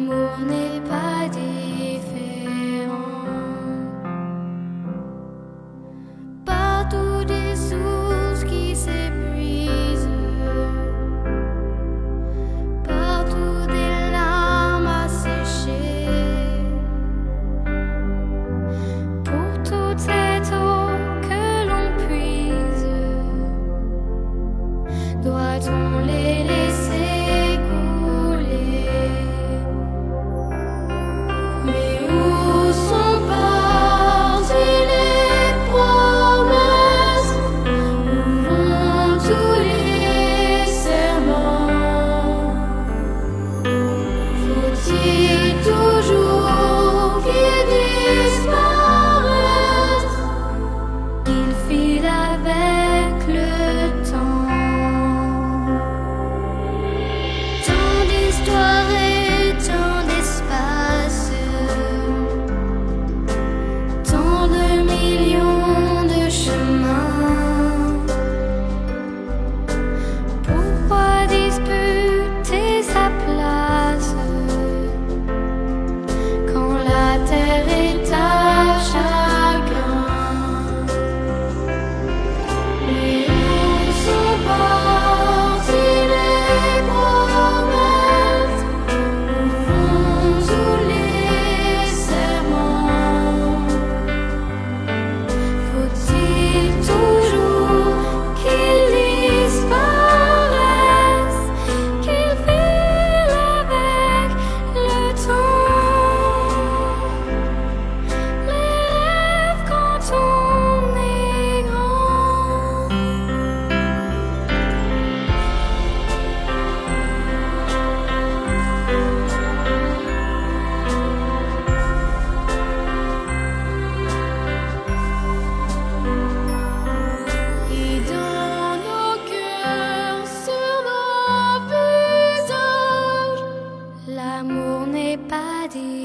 L'amour n'est pas différent. Partout des sources qui s'épuisent. Partout des larmes asséchées. Pour toute cette eau que l'on puise, doit-on les laisser? L'amour n'est pas différent.